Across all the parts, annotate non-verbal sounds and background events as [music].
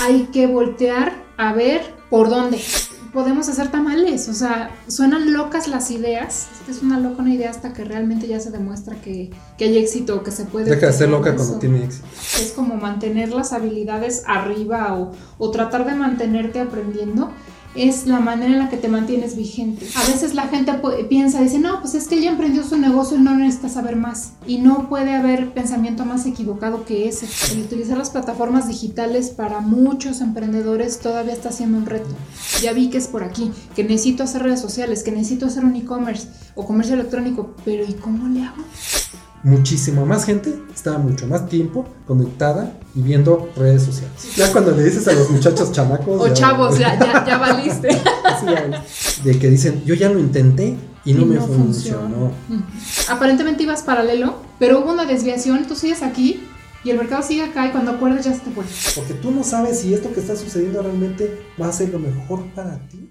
hay que voltear a ver por dónde. Podemos hacer tamales, o sea, suenan locas las ideas. Es una loca una idea hasta que realmente ya se demuestra que, que hay éxito, que se puede. Deja de ser loca cuando tiene éxito. Es como mantener las habilidades arriba o, o tratar de mantenerte aprendiendo es la manera en la que te mantienes vigente. A veces la gente piensa, dice, no, pues es que él ya emprendió su negocio y no necesita saber más. Y no puede haber pensamiento más equivocado que ese. El utilizar las plataformas digitales para muchos emprendedores todavía está siendo un reto. Ya vi que es por aquí, que necesito hacer redes sociales, que necesito hacer un e-commerce o comercio electrónico, pero ¿y cómo le hago? Muchísima más gente estaba mucho más tiempo conectada y viendo redes sociales. Ya cuando le dices a los muchachos chamacos. O chavos, ya, ya, valiste. [laughs] de que dicen, yo ya lo intenté y no me funcionó. Aparentemente ibas paralelo, pero hubo una desviación, tú sigues aquí y el mercado sigue acá y cuando acuerdas ya se te fue. Porque tú no sabes si esto que está sucediendo realmente va a ser lo mejor para ti.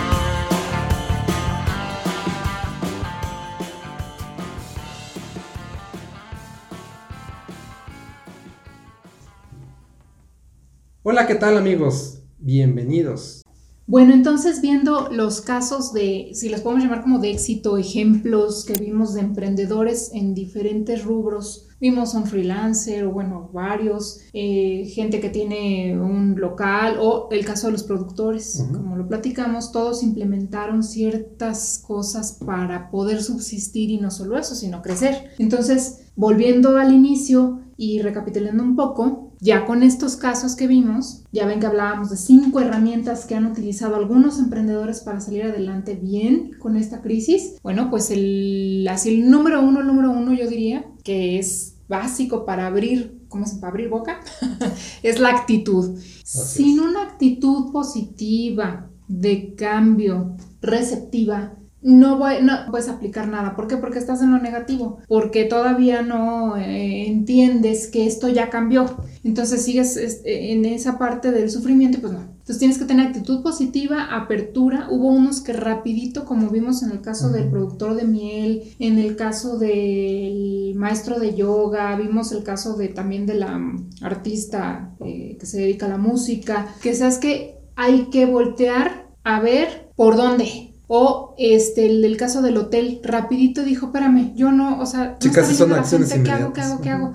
Hola, ¿qué tal amigos? Bienvenidos. Bueno, entonces viendo los casos de, si los podemos llamar como de éxito, ejemplos que vimos de emprendedores en diferentes rubros, vimos un freelancer o bueno, varios, eh, gente que tiene un local o el caso de los productores, como lo platicamos, todos implementaron ciertas cosas para poder subsistir y no solo eso, sino crecer. Entonces, volviendo al inicio y recapitulando un poco, ya con estos casos que vimos, ya ven que hablábamos de cinco herramientas que han utilizado algunos emprendedores para salir adelante bien con esta crisis. Bueno, pues el, así el número uno, el número uno yo diría que es básico para abrir, ¿cómo se para abrir boca? [laughs] es la actitud. Sin una actitud positiva, de cambio, receptiva, no, voy, no puedes aplicar nada. ¿Por qué? Porque estás en lo negativo, porque todavía no eh, entiendes que esto ya cambió. Entonces sigues este, en esa parte del sufrimiento, pues no. Entonces tienes que tener actitud positiva, apertura. Hubo unos que rapidito, como vimos en el caso del productor de miel, en el caso del maestro de yoga, vimos el caso de también de la mm, artista eh, que se dedica a la música, que sabes que hay que voltear a ver por dónde, o este, el, caso del hotel, rapidito dijo, espérame, yo no, o sea, Chicas, no son acciones ¿qué hago, qué hago, qué hago?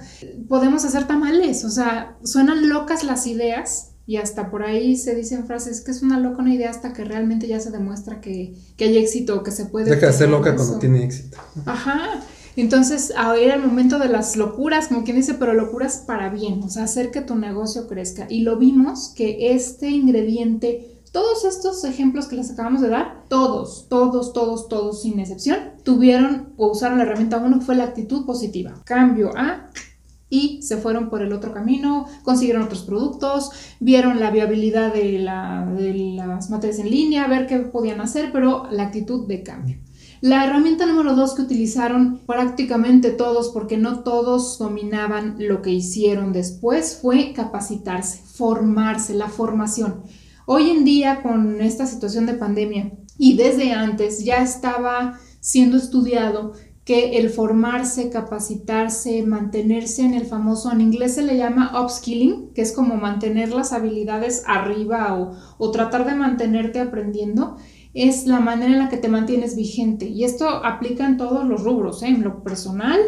Podemos hacer tamales, o sea, suenan locas las ideas y hasta por ahí se dicen frases que es una loca una idea hasta que realmente ya se demuestra que, que hay éxito, que se puede... Deja de ser loca cuando tiene éxito. Ajá. Entonces, ahora era el momento de las locuras, como quien dice, pero locuras para bien, o sea, hacer que tu negocio crezca. Y lo vimos que este ingrediente todos estos ejemplos que les acabamos de dar, todos, todos, todos, todos, sin excepción, tuvieron o usaron la herramienta 1 fue la actitud positiva. Cambio a y se fueron por el otro camino, consiguieron otros productos, vieron la viabilidad de, las materias en línea, ver qué podían hacer, pero la actitud de cambio. La herramienta número dos que utilizaron prácticamente todos, porque no todos dominaban lo que hicieron después, fue capacitarse, formarse, la formación. Hoy en día, con esta situación de pandemia y desde antes, ya estaba siendo estudiado que el formarse, capacitarse, mantenerse en el famoso, en inglés se le llama upskilling, que es como mantener las habilidades arriba o, o, tratar de mantenerte aprendiendo, es la manera en la que te mantienes vigente. Y esto aplica en todos los rubros, ¿eh? en lo personal,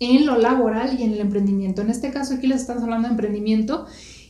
en lo laboral y en el emprendimiento. En este caso aquí les estamos hablando de emprendimiento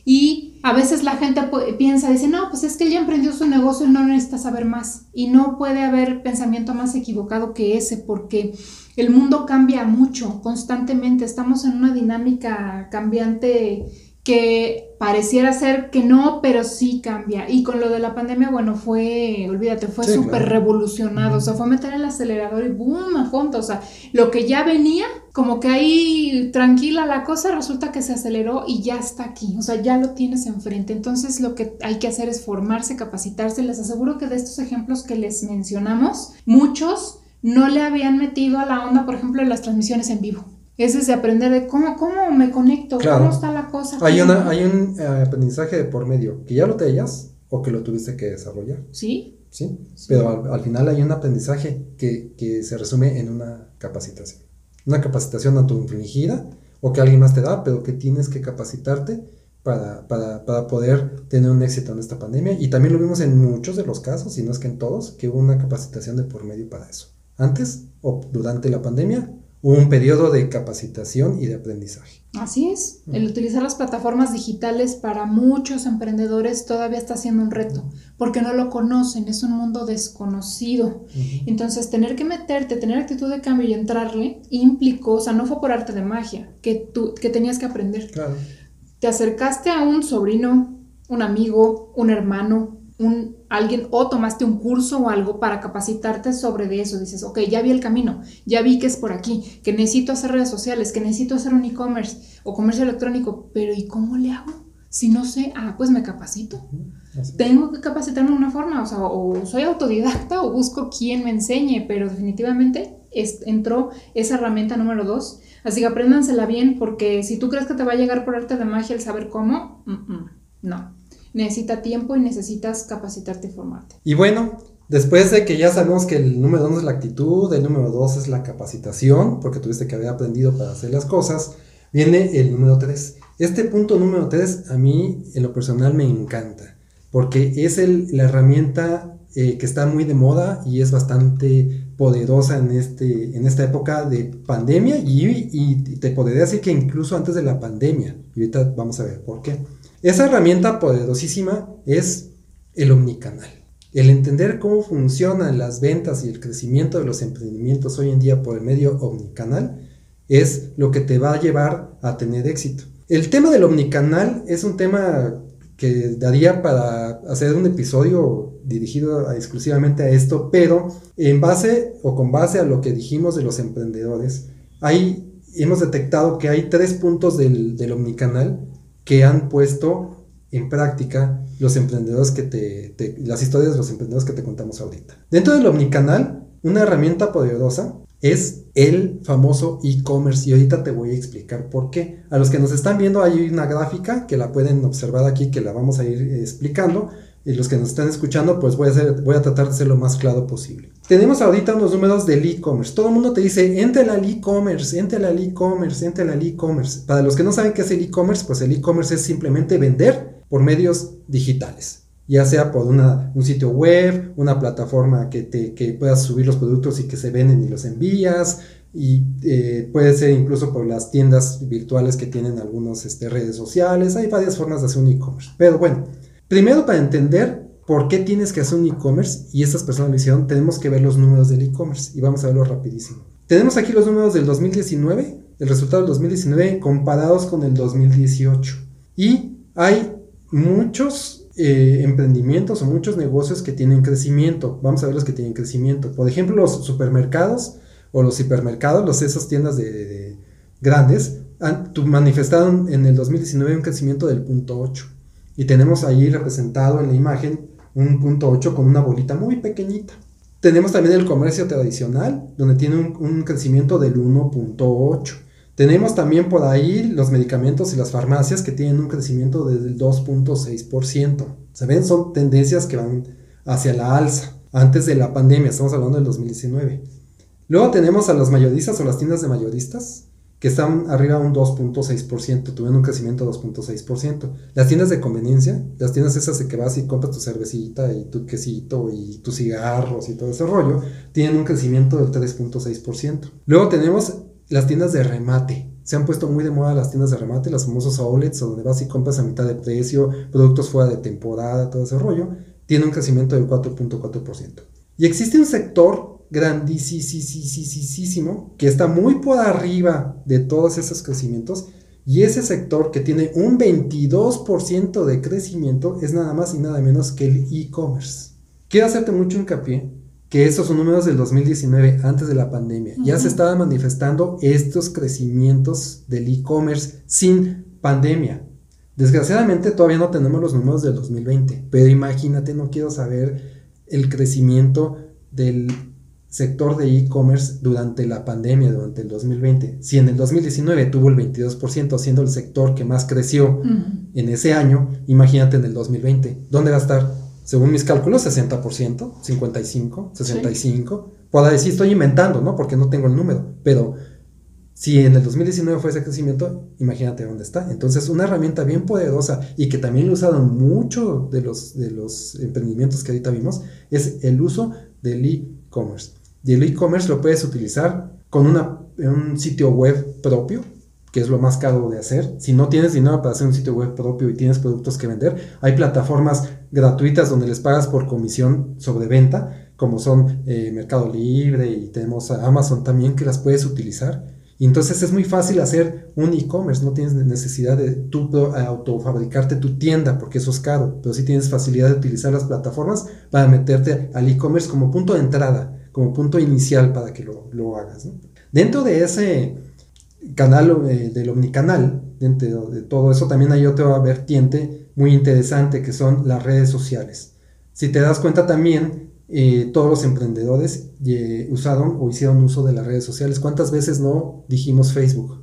y a veces la gente piensa, dice, no, pues es que él ya emprendió su negocio y no necesita saber más. Y no puede haber pensamiento más equivocado que ese, porque el mundo cambia mucho, constantemente. Estamos en una dinámica cambiante que pareciera ser que no, pero sí cambia. Y con lo de la pandemia, bueno, fue, olvídate, fue súper revolucionado, o sea, fue meter el acelerador y boom, a fondo, o sea, lo que ya venía, como que ahí tranquila la cosa, resulta que se aceleró y ya está aquí, o sea, ya lo tienes enfrente. Entonces, lo que hay que hacer es formarse, capacitarse. Les aseguro que de estos ejemplos que les mencionamos, muchos no le habían metido a la onda, por ejemplo, en las transmisiones en vivo. Ese es de aprender de cómo, cómo me conecto, cómo está la cosa. Hay, una, hay un eh, aprendizaje de por medio, que ya lo tenías o que lo tuviste que desarrollar. Sí. Sí, pero al, final hay un aprendizaje que, que, se resume en una capacitación. Una capacitación autoinfligida o que alguien más te da, pero que tienes que capacitarte para, para, para, poder tener un éxito en esta pandemia. Y también lo vimos en muchos de los casos, si no es que en todos, que hubo una capacitación de por medio para eso. Antes o durante la pandemia un periodo de capacitación y de aprendizaje. Así es, el utilizar las plataformas digitales para muchos emprendedores todavía está siendo un reto, porque no lo conocen, es un mundo desconocido. Entonces, tener que meterte, tener actitud de cambio y entrarle implicó, o sea, no fue por arte de magia, que tú que tenías que aprender. Claro. Te acercaste a un sobrino, un amigo, un hermano, un alguien o tomaste un curso o algo para capacitarte sobre de eso. Dices, ok, ya vi el camino, ya vi que es por aquí, que necesito hacer redes sociales, que necesito hacer un e-commerce o comercio electrónico, pero ¿y cómo le hago? Si no sé, ah, pues me capacito. Tengo que capacitarme de una forma, o sea, o soy autodidacta o busco quien me enseñe, pero definitivamente entró esa herramienta número dos. Así que apréndansela bien, porque si tú crees que te va a llegar por arte de magia el saber cómo, no necesita tiempo y necesitas capacitarte y formarte. Y bueno, después de que ya sabemos que el número uno es la actitud, el número dos es la capacitación, porque tuviste que haber aprendido para hacer las cosas, viene el número tres. Este punto número tres a mí en lo personal me encanta, porque es el, la herramienta eh, que está muy de moda y es bastante poderosa en, este, en esta época de pandemia y, y te podría decir que incluso antes de la pandemia. Y ahorita vamos a ver por qué. Esa herramienta poderosísima es el omnicanal. El entender cómo funcionan las ventas y el crecimiento de los emprendimientos hoy en día por el medio omnicanal es lo que te va a llevar a tener éxito. El tema del omnicanal es un tema que daría para hacer un episodio dirigido exclusivamente a esto, pero en base o con base a lo que dijimos de los emprendedores, hay, hemos detectado que hay tres puntos del, del omnicanal que han puesto en práctica los emprendedores que te, las historias de los emprendedores que te contamos ahorita. Dentro del omnicanal, una herramienta poderosa es el famoso e-commerce y ahorita te voy a explicar por qué. A los que nos están viendo hay una gráfica que la pueden observar aquí que la vamos a ir explicando y los que nos están escuchando, pues voy a, voy a tratar de ser lo más claro posible. Tenemos ahorita unos números del e-commerce. Todo el mundo te dice, entre al e-commerce, entre al e-commerce, entre al e-commerce. Para los que no saben qué es el e-commerce, pues el e-commerce es simplemente vender por medios digitales. Ya sea por una, un sitio web, una plataforma que, te, que puedas subir los productos y que se venden y los envías, y eh, puede ser incluso por las tiendas virtuales que tienen algunas este, redes sociales. Hay varias formas de hacer un e-commerce. Pero bueno, Primero, para entender por qué tienes que hacer un e-commerce, y estas personas lo hicieron, tenemos que ver los números del e-commerce, y vamos a verlo rapidísimo. Tenemos aquí los números del 2019, el resultado del 2019 comparados con el 2018. Y hay muchos eh, emprendimientos o muchos negocios que tienen crecimiento. Vamos a ver los que tienen crecimiento. Por ejemplo, los supermercados o los hipermercados, los, esas tiendas de, grandes, han, manifestaron en el 2019 un crecimiento del punto 8. Y tenemos ahí representado en la imagen un punto 8 con una bolita muy pequeñita. Tenemos también el comercio tradicional, donde tiene un, crecimiento del 1.8. Tenemos también por ahí los medicamentos y las farmacias que tienen un crecimiento del 2.6%. ¿Se ven? Son tendencias que van hacia la alza. Antes de la pandemia, estamos hablando del 2019. Luego tenemos a las mayoristas o las tiendas de mayoristas, que están arriba un 2.6%, tuvieron un crecimiento de 2.6%. Las tiendas de conveniencia, las tiendas esas de que vas y compras tu cervecita y tu quesito y tus cigarros y todo ese rollo, tienen un crecimiento del 3.6%. Luego tenemos las tiendas de remate. Se han puesto muy de moda las tiendas de remate, las famosas outlets, donde vas y compras a mitad de precio, productos fuera de temporada, todo ese rollo. Tiene un crecimiento del 4.4%. Y existe un sector grandísimo que está muy por arriba de todos esos crecimientos Y ese sector que tiene un 22% de crecimiento es nada más y nada menos que el e-commerce. Quiero hacerte mucho hincapié que estos son números del 2019, antes de la pandemia. Ya se estaban manifestando estos crecimientos del e-commerce sin pandemia. Desgraciadamente todavía no tenemos los números del 2020, pero imagínate, no quiero saber el crecimiento del sector de e-commerce durante la pandemia, durante el 2020. Si en el 2019 tuvo el 22%, siendo el sector que más creció en ese año, imagínate en el 2020, ¿dónde va a estar? según mis cálculos, 60%, 55, 65. Puedo decir, estoy inventando, ¿no? Porque no tengo el número, pero si en el 2019 fue ese crecimiento, imagínate dónde está. Entonces, una herramienta bien poderosa y que también lo usaron mucho de los, de los emprendimientos que ahorita vimos, es el uso del e-commerce. Y el e-commerce lo puedes utilizar con un sitio web propio, que es lo más caro de hacer. Si no tienes dinero para hacer un sitio web propio y tienes productos que vender, hay plataformas gratuitas donde les pagas por comisión sobre venta, como son eh, Mercado Libre y tenemos Amazon también que las puedes utilizar. Y entonces es muy fácil hacer un e-commerce, no tienes necesidad de tú autofabricarte tu tienda porque eso es caro, pero sí tienes facilidad de utilizar las plataformas para meterte al e-commerce como punto de entrada, como punto inicial para que lo, hagas. Dentro de ese canal eh, del omnicanal, dentro de todo eso también hay otra vertiente muy interesante que son las redes sociales. Si te das cuenta también, eh, todos los emprendedores eh, usaron o hicieron uso de las redes sociales. ¿Cuántas veces no dijimos Facebook?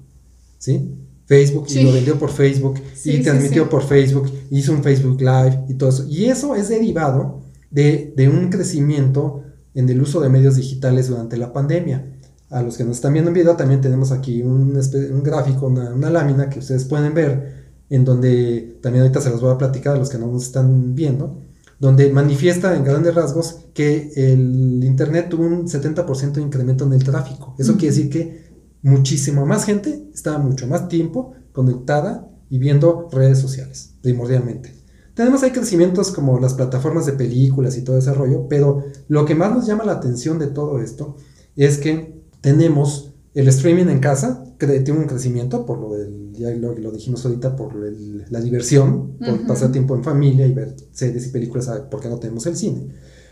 ¿Sí? Facebook y lo vendió por Facebook y transmitió por Facebook, hizo un Facebook Live y todo eso. Y eso es derivado de, de un crecimiento en el uso de medios digitales durante la pandemia. A los que nos están viendo en video también tenemos aquí un, gráfico, una, lámina que ustedes pueden ver, en donde también ahorita se los voy a platicar a los que no nos están viendo, donde manifiesta en grandes rasgos que el Internet tuvo un 70% de incremento en el tráfico. Eso quiere decir que muchísima más gente estaba mucho más tiempo conectada y viendo redes sociales, primordialmente. Tenemos ahí crecimientos como las plataformas de películas y todo ese rollo, pero lo que más nos llama la atención de todo esto es que tenemos el streaming en casa, que tiene un crecimiento por lo del, ya lo, dijimos ahorita, por la diversión, por pasar tiempo en familia y ver series y películas, porque no tenemos el cine.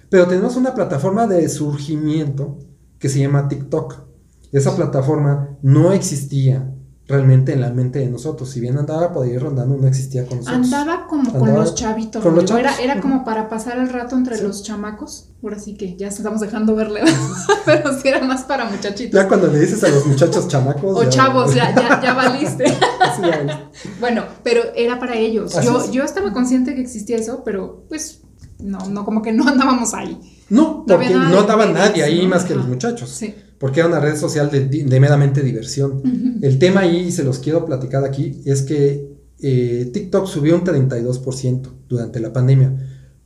Pero tenemos una plataforma de surgimiento que se llama TikTok. Esa plataforma no existía realmente en la mente de nosotros. Si bien andaba por ahí rondando, no existía con nosotros. Andaba como con los chavitos. Era, era como para pasar el rato entre los chamacos. Ahora sí que ya estamos dejando verle. [laughs] Pero sí era más para muchachitos. Ya cuando le dices a los muchachos chamacos. o chavos, ya, ya, [laughs] ya valiste. bueno, pero era para ellos. yo, yo estaba consciente que existía eso, pero pues no, no, como que no andábamos ahí. No, porque no andaba nadie ahí más que los muchachos. Sí porque era una red social de, meramente diversión. El tema ahí, se los quiero platicar aquí, es que eh, TikTok subió un 32% durante la pandemia.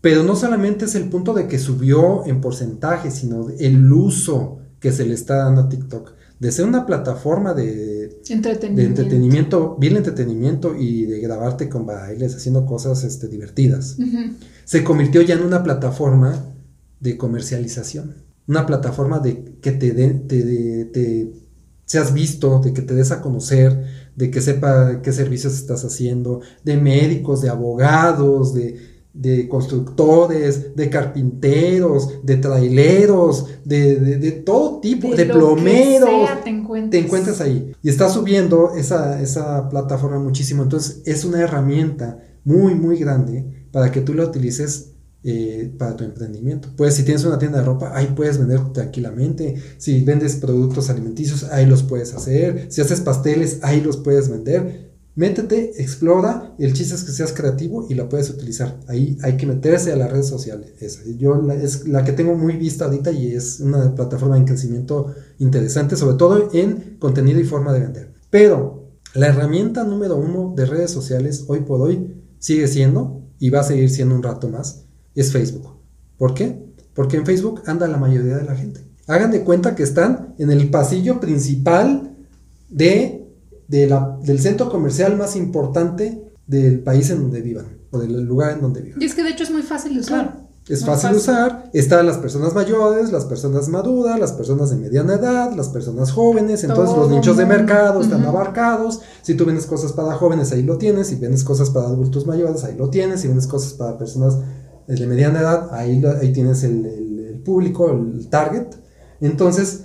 Pero no solamente es el punto de que subió en porcentaje, sino el uso que se le está dando a TikTok. De ser una plataforma de entretenimiento, de entretenimiento bien entretenimiento y de grabarte con bailes, haciendo cosas este, divertidas, se convirtió ya en una plataforma de comercialización una plataforma de que te, te, seas visto, de que te des a conocer, de que sepa qué servicios estás haciendo, de médicos, de abogados, de, constructores, de carpinteros, de traileros, de, todo tipo, de, plomeros. te, encuentras. ahí. Y está subiendo esa, esa plataforma muchísimo. Entonces es una herramienta muy, muy grande para que tú la utilices eh, para tu emprendimiento. Pues si tienes una tienda de ropa, ahí puedes vender tranquilamente. Si vendes productos alimenticios, ahí los puedes hacer. Si haces pasteles, ahí los puedes vender. Métete, explora, el chiste es que seas creativo y la puedes utilizar. Ahí hay que meterse a las redes sociales. Esa. Yo es la que tengo muy vista ahorita y es una plataforma de crecimiento interesante, sobre todo en contenido y forma de vender. Pero la herramienta número uno de redes sociales hoy por hoy sigue siendo y va a seguir siendo un rato más es Facebook. ¿Por qué? Porque en Facebook anda la mayoría de la gente. Hagan de cuenta que están en el pasillo principal de, del centro comercial más importante del país en donde vivan o del lugar en donde vivan. Y es que de hecho es muy fácil de usar. Es fácil de fácil. usar, están las personas mayores, las personas maduras, las personas de mediana edad, las personas jóvenes, entonces Todo los nichos de mercado están abarcados. Si tú vendes cosas para jóvenes, ahí lo tienes. Si vendes cosas para adultos mayores, ahí lo tienes. Si vendes cosas para personas eh, de mediana edad, ahí, ahí tienes el, el- el público, el target. Entonces,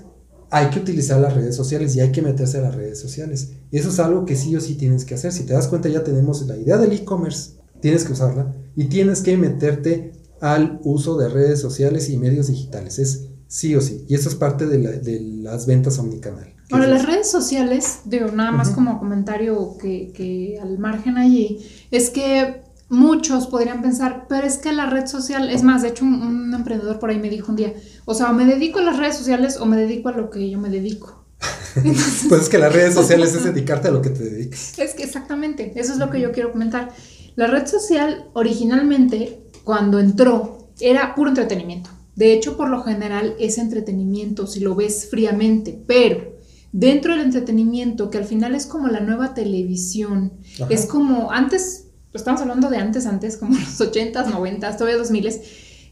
hay que utilizar las redes sociales y hay que meterse a las redes sociales. Y eso es algo que sí o sí tienes que hacer. Si te das cuenta, ya tenemos la idea del e-commerce, tienes que usarla y tienes que meterte al uso de redes sociales y medios digitales. Es sí o sí. Y eso es parte de, la- de las ventas omnicanal. Ahora, las redes sociales, digo, nada más Ujú. como comentario que, que al margen allí, es que muchos podrían pensar, pero es que la red social, es más, de hecho un, un emprendedor por ahí me dijo un día, o sea, o me dedico a las redes sociales o me dedico a lo que yo me dedico. [laughs] Entonces, Pues es que las redes sociales es [laughs] dedicarte a lo que te dedicas. es que exactamente, eso es lo que yo quiero comentar. La red social originalmente, cuando entró, era puro entretenimiento. De hecho, por lo general es entretenimiento si lo ves fríamente, pero dentro del entretenimiento, que al final es como la nueva televisión, Ajá. es como antes, estamos hablando de antes, antes, como [laughs] los 80s, 90s, todavía 2000s,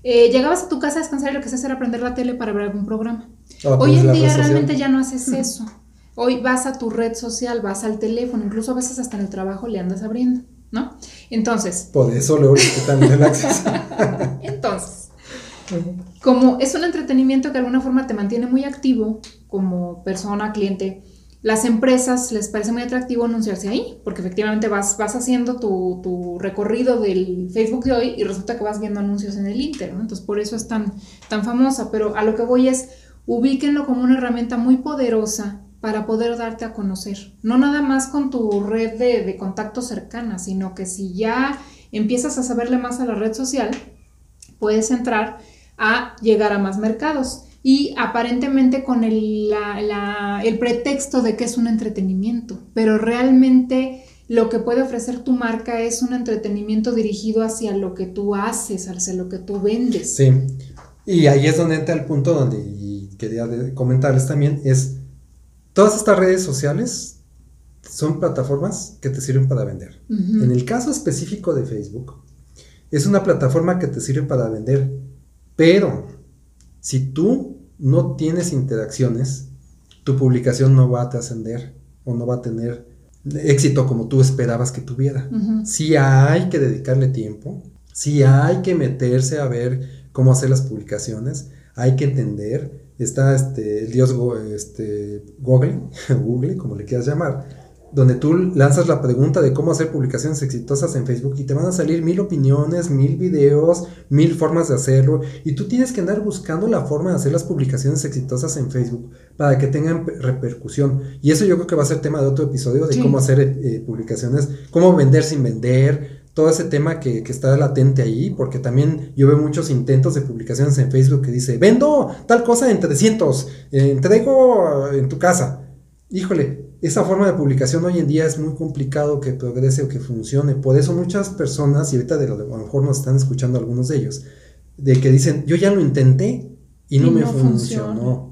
eh, llegabas a tu casa a descansar y lo que hacías era prender la tele para ver algún programa. Ahora Hoy pones en día realmente ya no haces eso. Hoy vas a tu red social, vas al teléfono, incluso a veces hasta en el trabajo le andas abriendo, ¿no? Entonces, Por eso luego quitan el acceso. [laughs] entonces, como es un entretenimiento que de alguna forma te mantiene muy activo como persona, cliente, las empresas les parece muy atractivo anunciarse ahí, porque efectivamente vas, vas haciendo tu, recorrido del Facebook de hoy y resulta que vas viendo anuncios en el Inter, ¿no? Entonces por eso es tan, tan famosa, pero a lo que voy es, ubíquenlo como una herramienta muy poderosa para poder darte a conocer, no nada más con tu red de, de contactos cercana, sino que si ya empiezas a saberle más a la red social, puedes entrar a llegar a más mercados y aparentemente con el, la- la- el pretexto de que es un entretenimiento, pero realmente lo que puede ofrecer tu marca es un entretenimiento dirigido hacia lo que tú haces, hacia lo que tú vendes. Sí. Y ahí es donde entra el punto donde y quería comentarles también es todas estas redes sociales son plataformas que te sirven para vender. En el caso específico de Facebook, es una plataforma que te sirve para vender, pero si tú no tienes interacciones, tu publicación no va a trascender o no va a tener éxito como tú esperabas que tuviera. Sí hay que dedicarle tiempo, sí hay que meterse a ver cómo hacer las publicaciones, hay que entender, está este, el dios Go- este, Google, [laughs] Google, como le quieras llamar, donde tú lanzas la pregunta de cómo hacer publicaciones exitosas en Facebook y te van a salir mil opiniones, mil videos, mil formas de hacerlo y tú tienes que andar buscando la forma de hacer las publicaciones exitosas en Facebook para que tengan pe- repercusión y eso yo creo que va a ser tema de otro episodio de Sí. cómo hacer eh, publicaciones, cómo vender sin vender, todo ese tema que, que está latente ahí, porque también yo veo muchos intentos de publicaciones en Facebook que dice, vendo tal cosa en 300, eh, entrego eh, en tu casa. Híjole, esa forma de publicación hoy en día es muy complicado que progrese o que funcione. Por eso muchas personas, y ahorita de lo, a lo mejor nos están escuchando algunos de ellos, de que dicen, yo ya lo intenté y no me funcionó.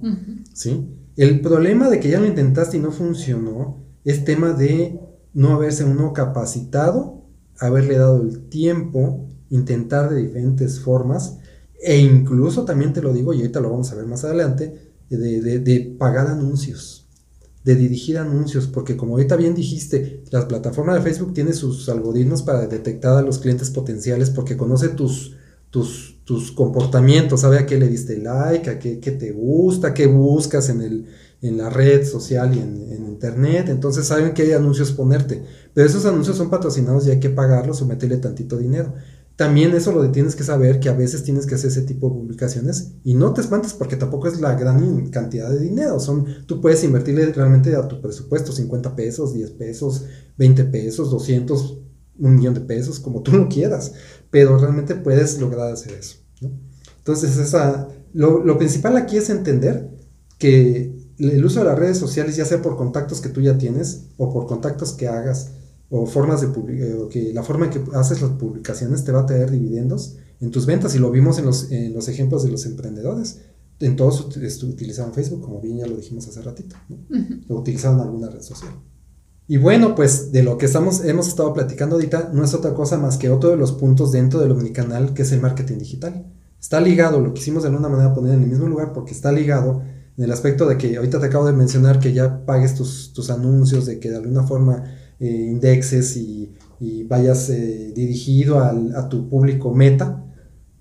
¿sí? El problema de que ya lo intentaste y no funcionó es tema de no haberse uno capacitado, haberle dado el tiempo, intentar de diferentes formas e incluso también te lo digo y ahorita lo vamos a ver más adelante, de, de- de pagar anuncios, de dirigir anuncios, porque como ahorita bien dijiste, la plataforma de Facebook tiene sus algoritmos para detectar a los clientes potenciales porque conoce tus, tus, tus comportamientos, sabe a qué le diste like, a qué, te gusta, qué buscas en, el, en la red social y en, en internet, entonces saben qué anuncios ponerte, pero esos anuncios son patrocinados y hay que pagarlos o meterle tantito dinero. También eso lo tienes que saber que a veces tienes que hacer ese tipo de publicaciones y no te espantes porque tampoco es la gran cantidad de dinero. Son, tú puedes invertirle realmente a tu presupuesto 50 pesos, 10 pesos, 20 pesos, 200, un millón de pesos, como tú lo quieras, pero realmente puedes lograr hacer eso. ¿no? Entonces, esa, lo, lo principal aquí es entender que el uso de las redes sociales, ya sea por contactos que tú ya tienes o por contactos que hagas, o formas de publi- eh, o que la forma en que haces las publicaciones te va a traer dividendos en tus ventas y lo vimos en los, en los ejemplos de los emprendedores. En todos utilizaban Facebook, como bien ya lo dijimos hace ratito, ¿no? O utilizaban alguna red social. Y bueno, pues de lo que estamos, hemos estado platicando ahorita no es otra cosa más que otro de los puntos dentro del omnicanal que es el marketing digital. Está ligado, lo quisimos de alguna manera poner en el mismo lugar porque está ligado en el aspecto de que ahorita te acabo de mencionar que ya pagues tus, anuncios, de que de alguna forma eh, indexes y, vayas eh, dirigido a tu público meta,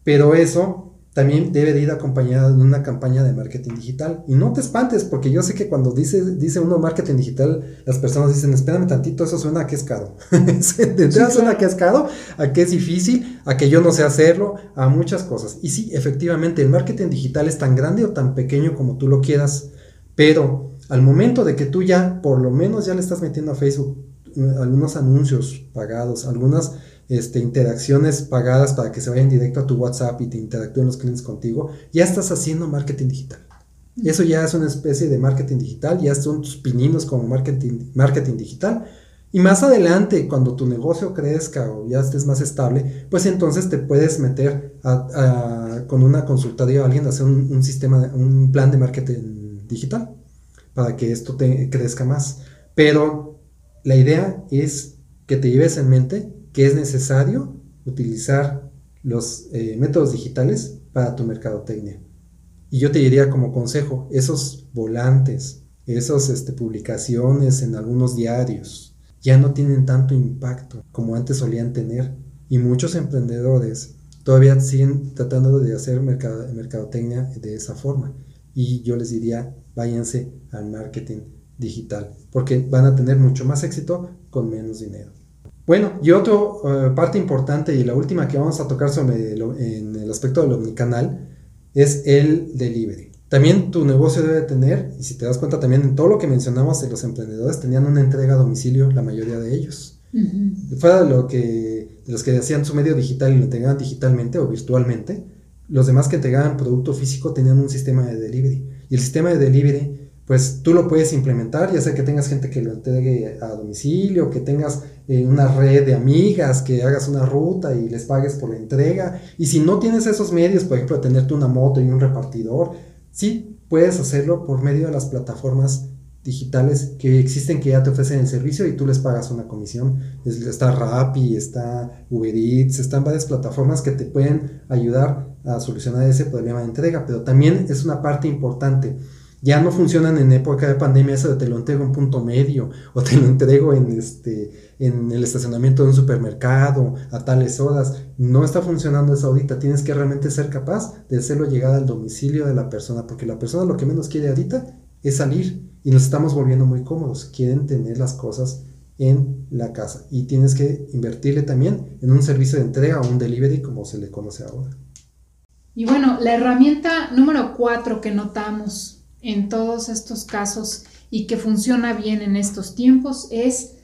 pero eso también debe de ir acompañada de una campaña de marketing digital. Y no te espantes, porque yo sé que cuando dice, dice uno marketing digital, las personas dicen, espérame tantito, eso suena a que es caro. [laughs] suena a que es caro, a que es difícil, a que yo no sé hacerlo, a muchas cosas. Y sí, efectivamente, el marketing digital es tan grande o tan pequeño como tú lo quieras, pero al momento de que tú ya, por lo menos ya le estás metiendo a Facebook algunos anuncios pagados, algunas este, interacciones pagadas para que se vayan directo a tu WhatsApp y te interactúen los clientes contigo, ya estás haciendo marketing digital. Eso ya es una especie de marketing digital, ya son tus pininos como marketing, marketing digital. Y más adelante, cuando tu negocio crezca o ya estés más estable, pues entonces te puedes meter con una consultoría o alguien a hacer un, un, sistema, un plan de marketing digital para que esto te crezca más. Pero la idea es que te lleves en mente que es necesario utilizar los eh, métodos digitales para tu mercadotecnia. Y yo te diría como consejo, esos volantes, esas este, publicaciones en algunos diarios, ya no tienen tanto impacto como antes solían tener. Y muchos emprendedores todavía siguen tratando de hacer mercadotecnia de esa forma. Y yo les diría, váyanse al marketing digital, porque van a tener mucho más éxito con menos dinero. Bueno, y otra eh, parte importante y la última que vamos a tocar sobre en el aspecto del omnicanal es el delivery. También tu negocio debe tener, y si te das cuenta también en todo lo que mencionamos de los emprendedores, tenían una entrega a domicilio, la mayoría de ellos. Fuera de, lo que, de los que hacían su medio digital y lo entregaban digitalmente o virtualmente, los demás que entregaban producto físico tenían un sistema de delivery. Y el sistema de delivery pues tú lo puedes implementar, ya sea que tengas gente que lo entregue a domicilio, que tengas eh, una red de amigas, que hagas una ruta y les pagues por la entrega. Y si no tienes esos medios, por ejemplo, tenerte una moto y un repartidor, sí puedes hacerlo por medio de las plataformas digitales que existen que ya te ofrecen el servicio y tú les pagas una comisión. Está Rappi, está Uber Eats, están varias plataformas que te pueden ayudar a solucionar ese problema de entrega, pero también es una parte importante ya no funcionan en época de pandemia eso de te lo entrego en punto medio o te lo entrego en este en el estacionamiento de un supermercado a tales horas. No está funcionando eso ahorita. Tienes que realmente ser capaz de hacerlo llegar al domicilio de la persona, porque la persona lo que menos quiere ahorita es salir y nos estamos volviendo muy cómodos. Quieren tener las cosas en la casa y tienes que invertirle también en un servicio de entrega o un delivery como se le conoce ahora. Y bueno, la herramienta número cuatro que notamos en todos estos casos y que funciona bien en estos tiempos es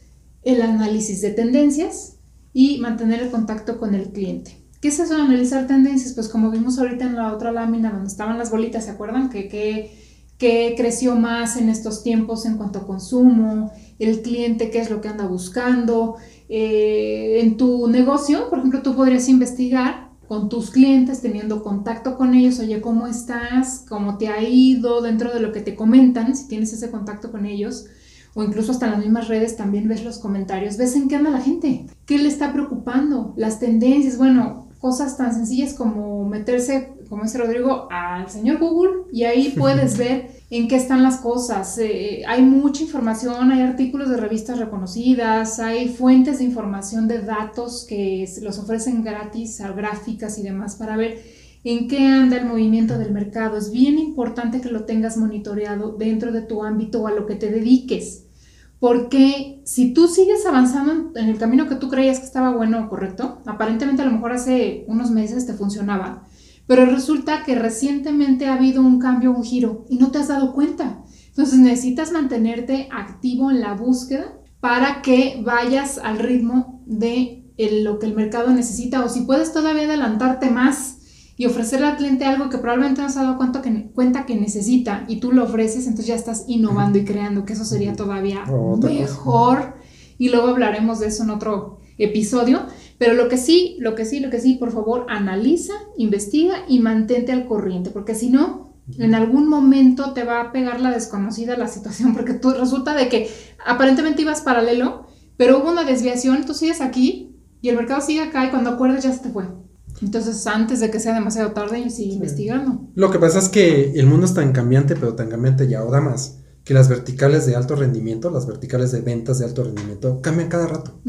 el análisis de tendencias y mantener el contacto con el cliente. ¿Qué es eso de analizar tendencias? Pues como vimos ahorita en la otra lámina donde estaban las bolitas, ¿se acuerdan? Que, que, creció más en estos tiempos en cuanto a consumo, el cliente, qué es lo que anda buscando. Eh, en tu negocio, por ejemplo, tú podrías investigar con tus clientes, teniendo contacto con ellos, oye, ¿cómo estás? ¿Cómo te ha ido dentro de lo que te comentan? Si tienes ese contacto con ellos, o incluso hasta en las mismas redes también ves los comentarios, ves en qué anda la gente, qué le está preocupando, las tendencias, bueno, cosas tan sencillas como meterse, como dice Rodrigo, al señor Google y ahí puedes [laughs] ver en qué están las cosas. Eh, hay mucha información, hay artículos de revistas reconocidas, hay fuentes de información de datos que los ofrecen gratis, gráficas y demás para ver en qué anda el movimiento del mercado. Es bien importante que lo tengas monitoreado dentro de tu ámbito o a lo que te dediques. Porque si tú sigues avanzando en el camino que tú creías que estaba bueno o correcto, aparentemente a lo mejor hace unos meses te funcionaba, pero resulta que recientemente ha habido un cambio, un giro y no te has dado cuenta. Entonces necesitas mantenerte activo en la búsqueda para que vayas al ritmo de lo que el mercado necesita o si puedes todavía adelantarte más y ofrecerle al cliente algo que probablemente no se ha dado cuenta que, cuenta que necesita y tú lo ofreces, entonces ya estás innovando y creando, que eso sería todavía mejor. Y luego hablaremos de eso en otro episodio. Pero lo que sí, lo que sí, lo que sí, por favor, analiza, investiga y mantente al corriente, porque si no, en algún momento te va a pegar la desconocida la situación, [laughs] porque tú resulta de que aparentemente ibas paralelo, pero hubo una desviación, tú sigues aquí y el mercado sigue acá y cuando acuerdas ya se te fue. Entonces, antes de que sea demasiado tarde, sigue investigando. Lo que pasa es que el mundo es tan cambiante, pero tan cambiante y ahora más, que las verticales de alto rendimiento, las verticales de ventas de alto rendimiento, cambian cada rato.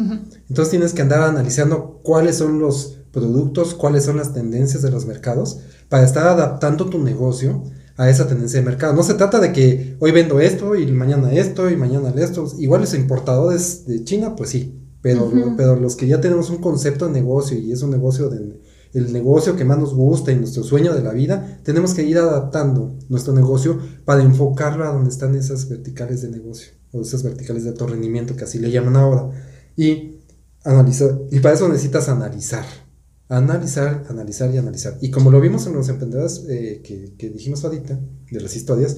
Entonces tienes que andar analizando cuáles son los productos, cuáles son las tendencias de los mercados, para estar adaptando tu negocio a esa tendencia de mercado. No se trata de que hoy vendo esto y mañana esto y mañana esto. Igual los importadores de China, pues sí, pero, pero los que ya tenemos un concepto de negocio y es un negocio de, el negocio que más nos gusta y nuestro sueño de la vida, tenemos que ir adaptando nuestro negocio para enfocarlo a donde están esas verticales de negocio o esas verticales de alto rendimiento que así le llaman ahora. Y analizar, y para eso necesitas analizar, analizar, analizar y analizar. Y como lo vimos en los emprendedores eh, que, que dijimos ahorita, de las historias,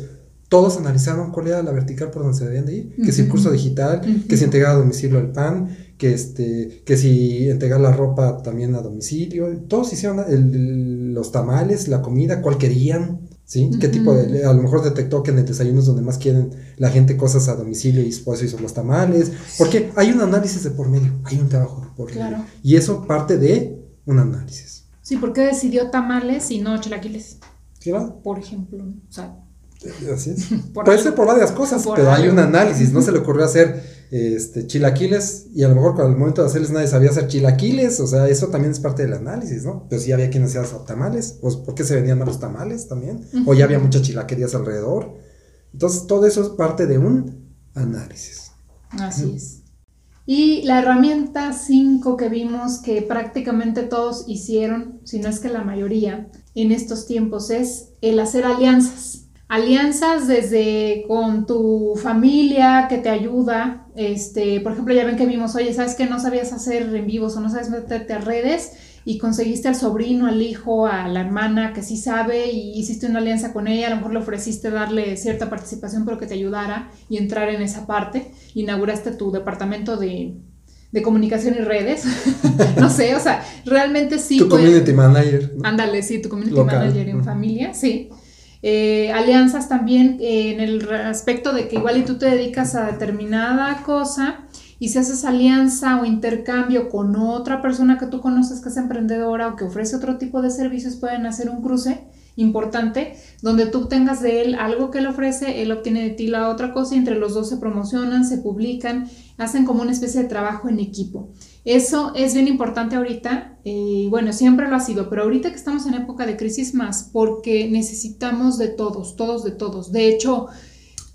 todos analizaron cuál era la vertical por donde se debían de ir, que si el curso digital, que si entregar a domicilio el pan, que este, que si entregar la ropa también a domicilio, todos hicieron los tamales, la comida, cuál querían, ¿sí? ¿Qué tipo de, a lo mejor detectó que en el desayuno es donde más quieren la gente cosas a domicilio y por eso hizo los tamales, porque hay un análisis de por medio, hay un trabajo de por medio. Y eso parte de un análisis. Sí, ¿por qué decidió tamales y no chilaquiles? Claro. Por ejemplo, o sea, Así es. [laughs] Puede ser por varias cosas, pero hay un análisis. No se le ocurrió hacer este, chilaquiles y a lo mejor con el momento de hacerles nadie sabía hacer chilaquiles. O sea, eso también es parte del análisis, ¿no? Pero sí había quien hacía tamales. ¿O por qué se vendían los tamales también? O ya había muchas chilaquerías alrededor. Entonces, todo eso es parte de un análisis. Así es. Y la herramienta 5 que vimos que prácticamente todos hicieron, si no es que la mayoría, en estos tiempos es el hacer alianzas alianzas desde con tu familia que te ayuda. Este, por ejemplo, ya ven que vimos, oye, ¿sabes que no sabías hacer en vivos o no sabes meterte a redes? Y conseguiste al sobrino, al hijo, a la hermana que sí sabe y hiciste una alianza con ella, a lo mejor le ofreciste darle cierta participación pero que te ayudara y entrar en esa parte. Inauguraste tu departamento de, comunicación y redes. [laughs] no sé, o sea, realmente sí. Tu community manager. Ándale, sí, tu community manager en familia, sí. Eh, alianzas también eh, en el aspecto de que igual y tú te dedicas a determinada cosa y si haces alianza o intercambio con otra persona que tú conoces que es emprendedora o que ofrece otro tipo de servicios, pueden hacer un cruce importante donde tú tengas de él algo que él ofrece, él obtiene de ti la otra cosa y entre los dos se promocionan, se publican, hacen como una especie de trabajo en equipo. Eso es bien importante ahorita, y eh, bueno, siempre lo ha sido, pero ahorita que estamos en época de crisis más, porque necesitamos de todos, todos de todos. De hecho,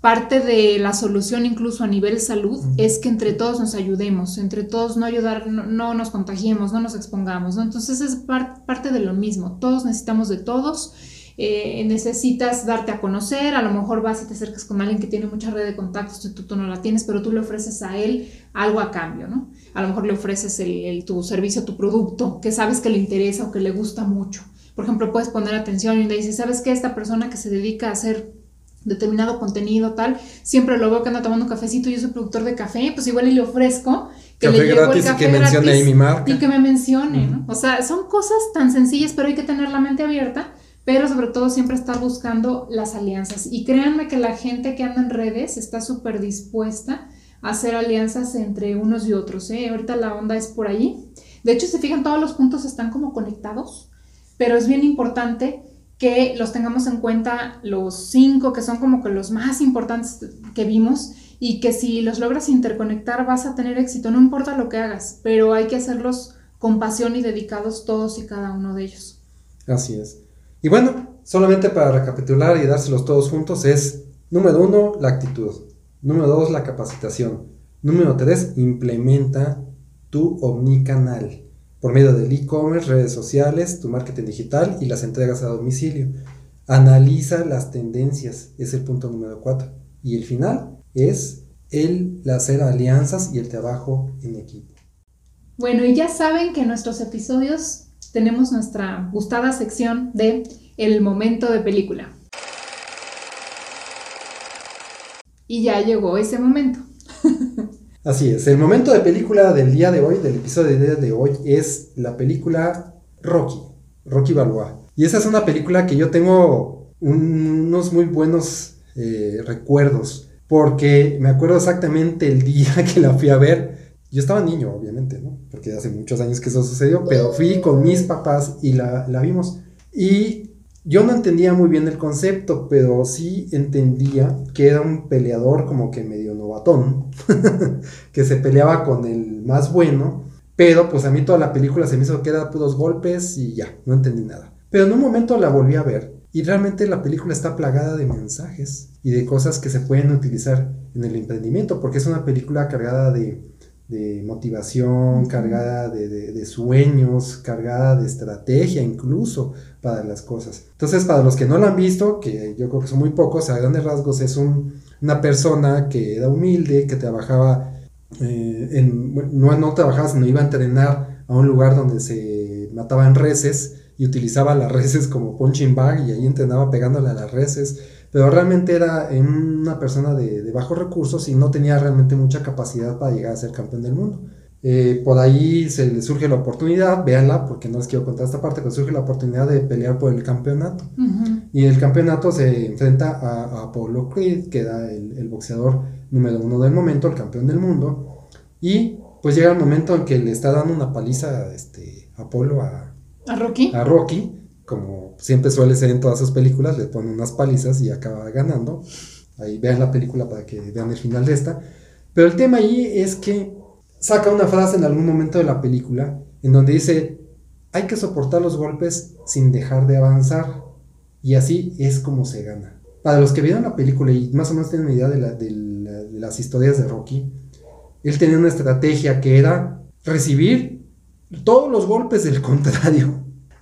parte de la solución incluso a nivel salud es que entre todos nos ayudemos, entre todos no ayudar, no, nos contagiemos, no nos expongamos, ¿no? Entonces es parte de lo mismo, todos necesitamos de todos eh, necesitas darte a conocer, a lo mejor vas y te acercas con alguien que tiene mucha red de contactos, tú, tú no la tienes, pero tú le ofreces a él algo a cambio, ¿no? A lo mejor le ofreces el, tu servicio, tu producto, que sabes que le interesa o que le gusta mucho. Por ejemplo, puedes poner atención y le dices, ¿sabes qué? Esta persona que se dedica a hacer determinado contenido tal, siempre lo veo que anda tomando un cafecito y yo soy productor de café, pues igual y le ofrezco que le llevo el café y que mencione ahí mi marca. Y que me mencione, ¿no? O sea, son cosas tan sencillas, pero hay que tener la mente abierta pero sobre todo siempre estar buscando las alianzas. Y créanme que la gente que anda en redes está súper dispuesta a hacer alianzas entre unos y otros. ¿eh? Ahorita la onda es por ahí. De hecho, se fijan, todos los puntos están como conectados, pero es bien importante que los tengamos en cuenta los cinco, que son como que los más importantes que vimos, y que si los logras interconectar vas a tener éxito, no importa lo que hagas, pero hay que hacerlos con pasión y dedicados todos y cada uno de ellos. Así es. Y bueno, solamente para recapitular y dárselos todos juntos es, número uno, la actitud. Número dos, la capacitación. Número tres, implementa tu omnicanal por medio del e-commerce, redes sociales, tu marketing digital y las entregas a domicilio. Analiza las tendencias, es el punto número cuatro. Y el final es el hacer alianzas y el trabajo en equipo. Bueno, y ya saben que nuestros episodios tenemos nuestra gustada sección de El momento de película. Y ya llegó ese momento. [laughs] Así es, el momento de película del día de hoy, del episodio día de hoy, es la película Rocky, Rocky Balboa. Y esa es una película que yo tengo unos muy buenos eh, recuerdos, porque me acuerdo exactamente el día [laughs] que la fui a ver Yo estaba niño, obviamente, ¿no? Porque hace muchos años que eso sucedió, pero fui con mis papás y la, la vimos. Y yo no entendía muy bien el concepto, pero sí entendía que era un peleador como que medio novatón, [laughs] que se peleaba con el más bueno, pero pues a mí toda la película se me hizo que era puros golpes y ya, no entendí nada. Pero en un momento la volví a ver y realmente la película está plagada de mensajes y de cosas que se pueden utilizar en el emprendimiento, porque es una película cargada de de motivación, cargada de, sueños, cargada de estrategia incluso para las cosas. Entonces, para los que no la han visto, que yo creo que son muy pocos, a grandes rasgos es una persona que era humilde, que trabajaba, eh, en, no, no trabajaba, sino iba a entrenar a un lugar donde se mataban reses y utilizaba las reses como punching bag y ahí entrenaba pegándole a las reses pero realmente era una persona de, de, bajos recursos y no tenía realmente mucha capacidad para llegar a ser campeón del mundo. Eh, por ahí se le surge la oportunidad, véanla, porque no les quiero contar esta parte, pero surge la oportunidad de pelear por el campeonato. Y el campeonato se enfrenta a, Apollo Creed, que era el, boxeador número uno del momento, el campeón del mundo. Y pues llega el momento en que le está dando una paliza este, Apolo a, ¿A Rocky. A Rocky, como siempre suele ser en todas sus películas, le ponen unas palizas y acaba ganando. Ahí vean la película para que vean el final de esta. Pero el tema ahí es que saca una frase en algún momento de la película en donde dice, hay que soportar los golpes sin dejar de avanzar. Y así es como se gana. Para los que vieron la película y más o menos tienen idea de, de las historias de Rocky, él tenía una estrategia que era recibir todos los golpes del contrario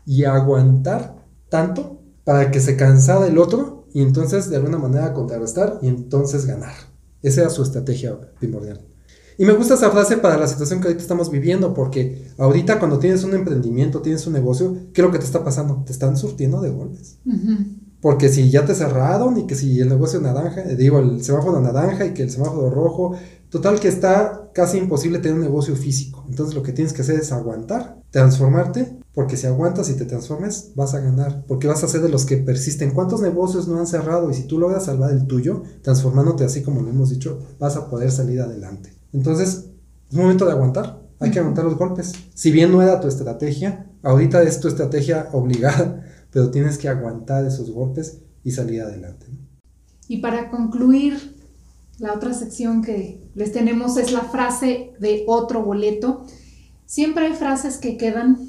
y aguantar tanto para que se cansara el otro y entonces de alguna manera contrarrestar y entonces ganar. Esa era su estrategia primordial. Y me gusta esa frase para la situación que ahorita estamos viviendo, porque ahorita cuando tienes un emprendimiento, tienes un negocio, ¿qué es lo que te está pasando? Te están surtiendo de golpes. Porque si ya te cerraron y que si el negocio naranja, eh, digo, el semáforo naranja y que el semáforo rojo, total que está casi imposible tener un negocio físico. Entonces lo que tienes que hacer es aguantar, transformarte porque si aguantas y te transformes, vas a ganar. Porque vas a ser de los que persisten. ¿Cuántos negocios no han cerrado? Y si tú logras salvar el tuyo, transformándote así como lo hemos dicho, vas a poder salir adelante. Entonces, es momento de aguantar. Hay que aguantar los golpes. Si bien no era tu estrategia, ahorita es tu estrategia [laughs] obligada, pero tienes que aguantar esos golpes y salir adelante. Y para concluir, la otra sección que les tenemos es la frase de otro boleto. Siempre hay frases que quedan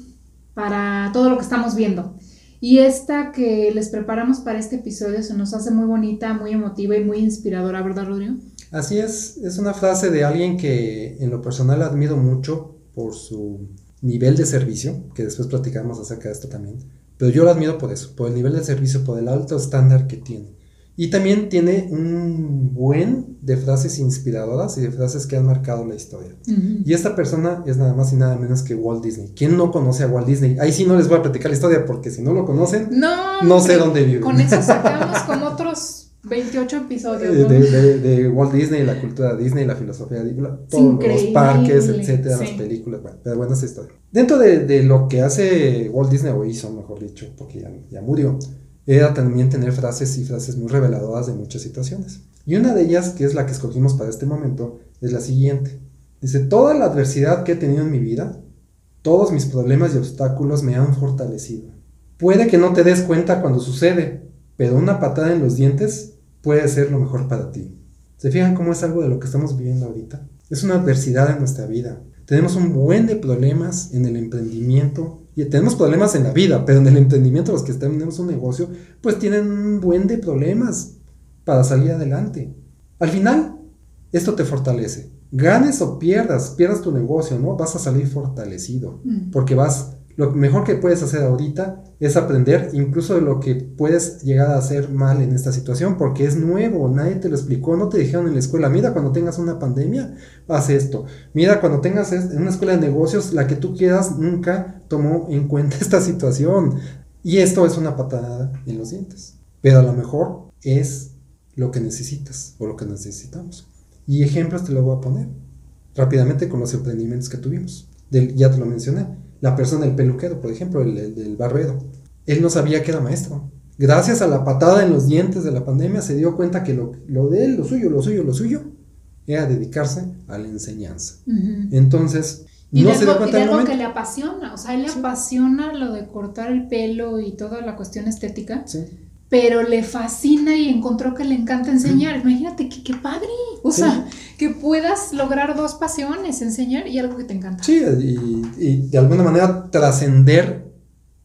para todo lo que estamos viendo. Y esta que les preparamos para este episodio se nos hace muy bonita, muy emotiva y muy inspiradora, ¿verdad, Rodrigo? Así es, es una frase de alguien que en lo personal admiro mucho por su nivel de servicio, que después platicamos acerca de esto también, pero yo lo admiro por eso, por el nivel de servicio, por el alto estándar que tiene. Y también tiene un buen de frases inspiradoras y de frases que han marcado la historia. Y esta persona es nada más y nada menos que Walt Disney. ¿Quién no conoce a Walt Disney? Ahí sí no les voy a platicar la historia porque si no lo conocen, no, sé dónde vive. Con eso [laughs] sacamos como otros 28 episodios. De, Walt Disney, la cultura Disney, la filosofía de todos los parques, etcétera, las películas. Bueno, pero bueno, esa historia. Dentro de, lo que hace Walt Disney, o hizo, mejor dicho, porque ya, ya murió era también tener frases y frases muy reveladoras de muchas situaciones. Y una de ellas, que es la que escogimos para este momento, es la siguiente. Dice, toda la adversidad que he tenido en mi vida, todos mis problemas y obstáculos me han fortalecido. Puede que no te des cuenta cuando sucede, pero una patada en los dientes puede ser lo mejor para ti. ¿Se fijan cómo es algo de lo que estamos viviendo ahorita? Es una adversidad en nuestra vida. Tenemos un buen de problemas en el emprendimiento, y tenemos problemas en la vida, pero en el emprendimiento, los que tenemos un negocio, pues tienen un buen de problemas para salir adelante. Al final, esto te fortalece. Ganes o pierdas, pierdas tu negocio, ¿no? Vas a salir fortalecido, mm. porque vas lo mejor que puedes hacer ahorita es aprender incluso de lo que puedes llegar a hacer mal en esta situación, porque es nuevo, nadie te lo explicó, no te dijeron en la escuela, mira cuando tengas una pandemia, haz esto, mira cuando tengas en una escuela de negocios, la que tú quieras nunca tomó en cuenta [laughs] esta situación. Y esto es una patada en los dientes, pero a lo mejor es lo que necesitas o lo que necesitamos. Y ejemplos te lo voy a poner rápidamente con los emprendimientos que tuvimos. ya te lo mencioné la persona, el peluquero, por ejemplo, el, del barrero. Él no sabía que era maestro. Gracias a la patada en los dientes de la pandemia se dio cuenta que lo, de él, lo suyo, lo suyo, lo suyo, era dedicarse a la enseñanza. Ujú. Entonces, Y no de se dio algo, y de algo que le apasiona, o sea, él le apasiona lo de cortar el pelo y toda la cuestión estética, Sí. Pero le fascina y encontró que le encanta enseñar. Imagínate que qué padre, o Sí. sea, que puedas lograr dos pasiones, enseñar y algo que te encanta. Sí, y, y de alguna manera trascender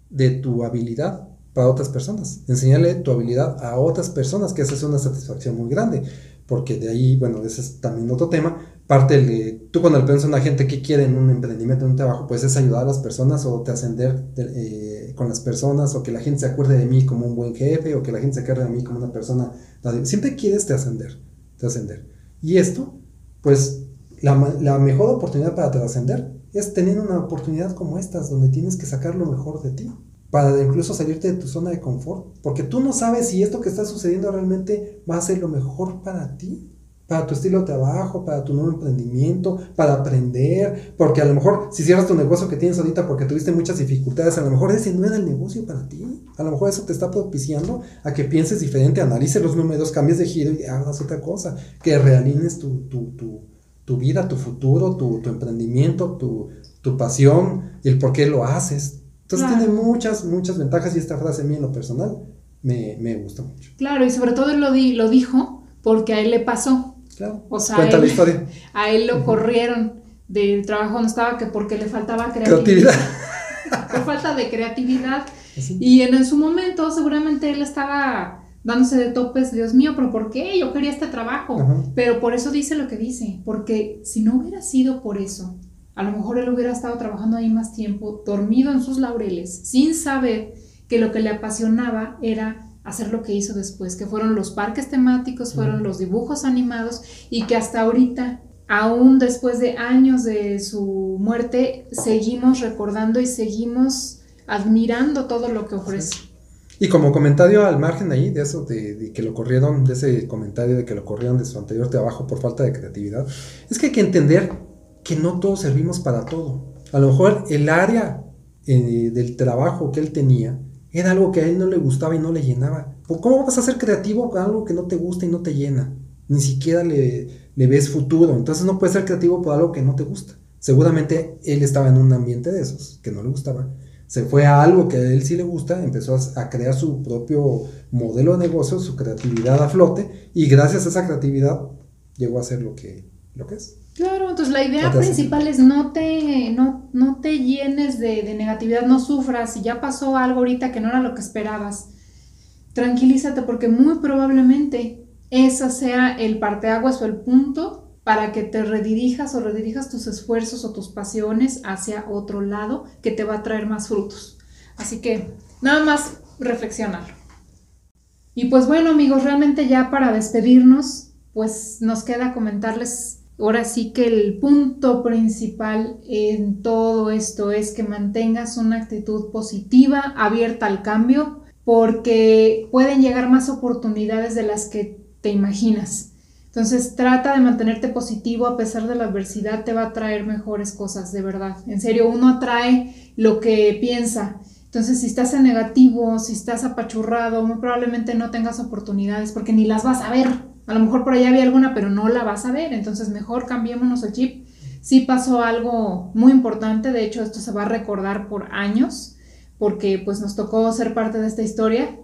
de tu habilidad para otras personas. Enseñarle tu habilidad a otras personas, que esa es una satisfacción muy grande. Porque de ahí, bueno, ese es también otro tema. Parte de, tú cuando le preguntas a una gente qué quiere en un emprendimiento, en un trabajo, pues es ayudar a las personas o trascender de- eh, con las personas o que la gente se acuerde de mí como un buen jefe o que la gente se acuerde de mí como una persona. Siempre quieres trascender, trascender. Y esto, pues la, la mejor oportunidad para trascender es tener una oportunidad como estas, donde tienes que sacar lo mejor de ti, para incluso salirte de tu zona de confort, porque tú no sabes si esto que está sucediendo realmente va a ser lo mejor para ti, para tu estilo de trabajo, para tu nuevo emprendimiento, para aprender, porque a lo mejor si cierras tu negocio que tienes ahorita porque tuviste muchas dificultades, a lo mejor ese no era el negocio para ti, a lo mejor eso te está propiciando a que pienses diferente, analices los números, cambies de giro y hagas otra cosa, que realines tu, tu, tu, tu vida, tu futuro, tu, tu emprendimiento, tu, tu pasión, y el por qué lo haces. Entonces Claro. tiene muchas, muchas ventajas y esta frase a mí en lo personal me, me gusta mucho. Claro, y sobre todo lo, di- lo dijo porque a él le pasó. Claro. O sea, Cuenta él- la historia. [laughs] A él lo corrieron del trabajo donde estaba que porque le faltaba creatividad. Creatividad. [laughs] Por falta de creatividad. Así. Y en, en su momento seguramente él estaba dándose de topes, Dios mío, pero ¿por qué? Yo quería este trabajo. Ajá. Pero por eso dice lo que dice, porque si no hubiera sido por eso, a lo mejor él hubiera estado trabajando ahí más tiempo, dormido en sus laureles, sin saber que lo que le apasionaba era hacer lo que hizo después, que fueron los parques temáticos, fueron los dibujos animados y que hasta ahorita, aún después de años de su muerte, seguimos recordando y seguimos admirando todo lo que ofrece. Y como comentario al margen ahí, de eso, de, de que lo corrieron, de ese comentario de que lo corrieron de su anterior trabajo por falta de creatividad, es que hay que entender que no todos servimos para todo. A lo mejor el área eh, del trabajo que él tenía era algo que a él no le gustaba y no le llenaba. ¿Por ¿Cómo vas a ser creativo con algo que no te gusta y no te llena? Ni siquiera le, ves futuro. Entonces no puedes ser creativo por algo que no te gusta. Seguramente él estaba en un ambiente de esos, que no le gustaba. Se fue a algo que a él sí le gusta, empezó a, a crear su propio modelo de negocio, su creatividad a flote, y gracias a esa creatividad llegó a ser lo que, lo que es. Claro, entonces la idea principal es no te, no, no te llenes de, de negatividad, no sufras, si ya pasó algo ahorita que no era lo que esperabas, tranquilízate porque muy probablemente esa sea el parteaguas o el punto para que te redirijas o redirijas tus esfuerzos o tus pasiones hacia otro lado que te va a traer más frutos. Así que nada más reflexionarlo. Y pues bueno amigos, realmente ya para despedirnos, pues nos queda comentarles ahora sí que el punto principal en todo esto es que mantengas una actitud positiva, abierta al cambio, porque pueden llegar más oportunidades de las que te imaginas. Entonces trata de mantenerte positivo a pesar de la adversidad, te va a traer mejores cosas, de verdad. En serio, uno atrae lo que piensa. Entonces, si estás en negativo, si estás apachurrado, muy probablemente no tengas oportunidades porque ni las vas a ver. A lo mejor por allá había alguna, pero no la vas a ver. Entonces, mejor cambiémonos el chip. Sí pasó algo muy importante, de hecho, esto se va a recordar por años porque pues nos tocó ser parte de esta historia.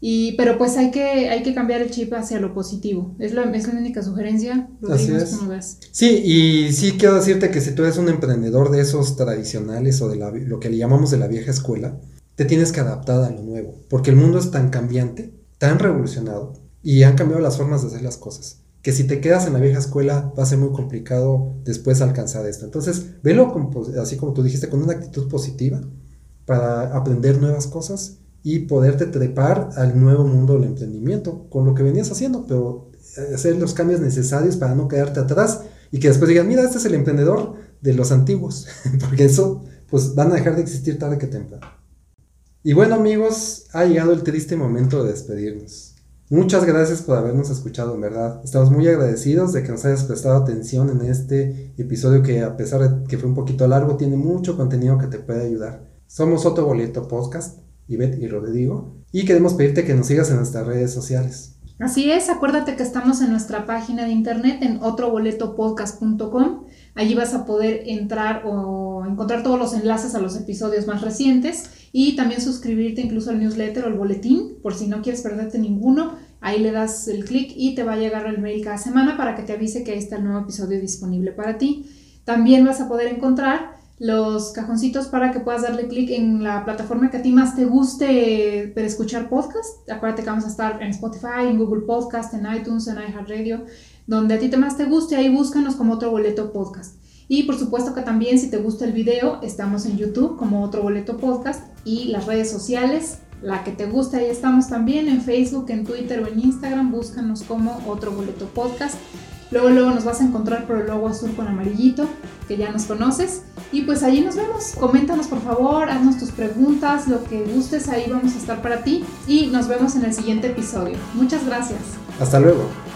Y, pero pues hay que, hay que cambiar el chip hacia lo positivo. Es la, es la única sugerencia. Así es. ves. Sí, y sí quiero decirte que si tú eres un emprendedor de esos tradicionales o de la- lo que le llamamos de la vieja escuela, te tienes que adaptar a lo nuevo, porque el mundo es tan cambiante, tan revolucionado, y han cambiado las formas de hacer las cosas, que si te quedas en la vieja escuela va a ser muy complicado después alcanzar esto. Entonces, velo así como tú dijiste, con una actitud positiva para aprender nuevas cosas y poderte trepar al nuevo mundo del emprendimiento con lo que venías haciendo, pero eh, hacer los cambios necesarios para no quedarte atrás y que después digan, mira, este es el emprendedor de los antiguos, [laughs] porque eso pues van a dejar de existir tarde que temprano. Y bueno amigos, ha llegado el triste momento de despedirnos. Muchas gracias por habernos escuchado, en verdad. Estamos muy agradecidos de que nos hayas prestado atención en este episodio que a pesar de que fue un poquito largo, tiene mucho contenido que te puede ayudar. Somos Otto Boleto Podcast, Ivette y Rodrigo, y queremos pedirte que nos sigas en nuestras redes sociales. Así es, acuérdate que estamos en nuestra página de internet en otroboletopodcast.com. Allí vas a poder entrar o encontrar todos los enlaces a los episodios más recientes y también suscribirte incluso al newsletter o al boletín por si no quieres perderte ninguno. Ahí le das el clic y te va a llegar el mail cada semana para que te avise que ahí está el nuevo episodio disponible para ti. También vas a poder encontrar los cajoncitos para que puedas darle clic en la plataforma que a ti más te guste para escuchar podcast. Acuérdate que vamos a estar en Spotify, en Google Podcast, en iTunes, en iHeartRadio, donde a ti te más te guste, ahí búscanos como otro boleto podcast. Y por supuesto que también si te gusta el video, estamos en YouTube como otro boleto podcast y las redes sociales, la que te guste, ahí estamos también en Facebook, en Twitter o en Instagram, búscanos como otro boleto podcast. Luego, luego nos vas a encontrar por el logo azul con amarillito, que ya nos conoces. Y pues allí nos vemos. Coméntanos por favor, haznos tus preguntas, lo que gustes, ahí vamos a estar para ti. Y nos vemos en el siguiente episodio. Muchas gracias. Hasta luego.